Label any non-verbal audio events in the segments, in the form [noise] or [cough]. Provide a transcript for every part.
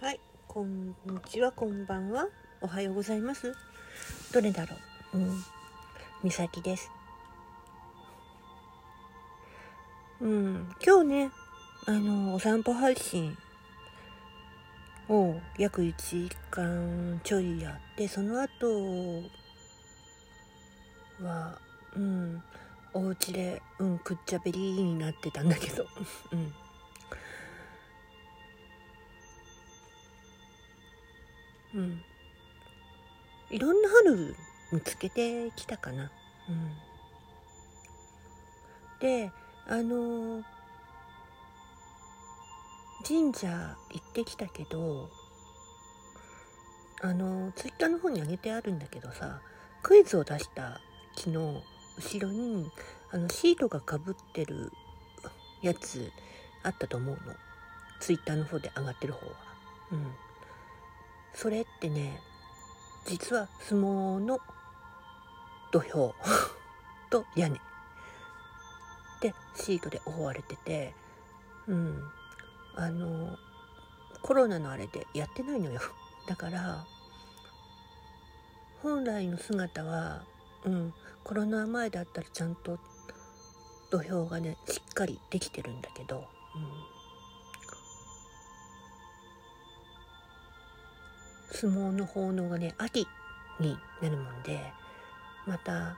はい、こんにちは、こんばんは。おはようございます。どれだろう？うん。みさきです。うん、今日ね、あの、お散歩配信を約1時間ちょいやって、その後は、うん、お家で、うん、くっちゃべりになってたんだけど、[laughs] うん。うん。いろんな春見つけてきたかな。うん。で、あの神社行ってきたけど、あのツイッターの方に上げてあるんだけどさ、クイズを出した昨日、後ろに、あの、シートがかぶってるやつあったと思うの。ツイッターの方で上がってる方は。うん。それってね実は相撲の土俵 [laughs] と屋根。でシートで覆われててうん。あのコロナのあれでやってないのよ。だから本来の姿はうんコロナ前だったらちゃんと土俵がねしっかりできてるんだけど、うん、相撲の奉納がね秋になるもんでまた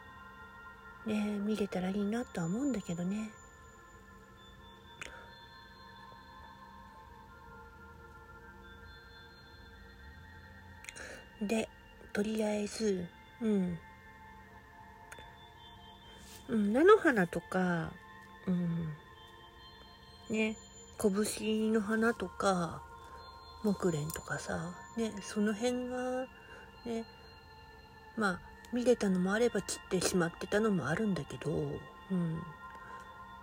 ね見れたらいいなとは思うんだけどね。でとりあえずうん。うん菜の花とかうん。ね拳の花とか木蓮とかさねその辺がねまあ見れたのもあれば散ってしまってたのもあるんだけど、うん、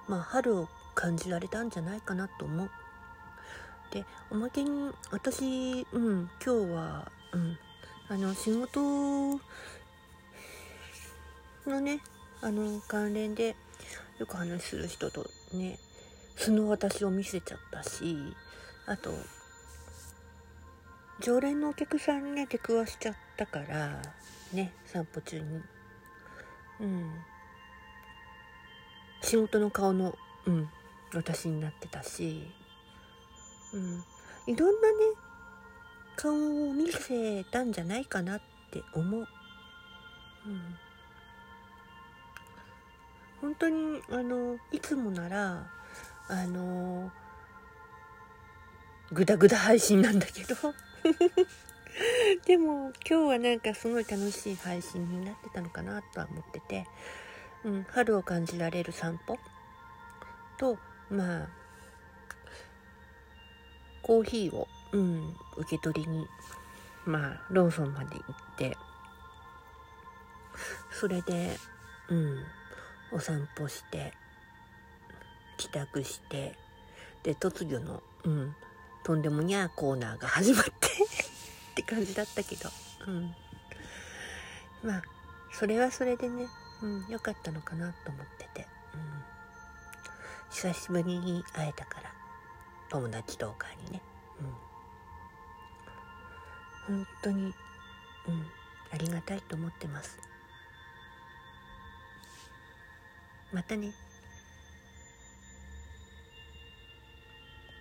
まあ春を感じられたんじゃないかなと思う。でおまけに私、うん、今日は、うん、あの仕事のねあの関連でよく話する人とね素の私を見せちゃったしあと常連のお客さんにね出くわしちゃったからね散歩中に。うん。仕事の顔のうん私になってたし。うん。いろんなね顔を見せたんじゃないかなって思う。うん。本当にあのいつもならあのグダグダ配信なんだけど。[laughs] でも今日はなんかすごい楽しい配信になってたのかなとは思ってて、うん、春を感じられる散歩？とまあコーヒーを、うん、受け取りにまあローソンまで行ってそれでうんお散歩して帰宅してで突如の、うん、とんでもにゃーコーナーが始まって [laughs] って感じだったけど、うん、まあそれはそれでね、うん、良かったのかなと思ってて、うん、久しぶりに会えたから友達とかにね、うん、本当に、うん、ありがたいと思ってます。またね。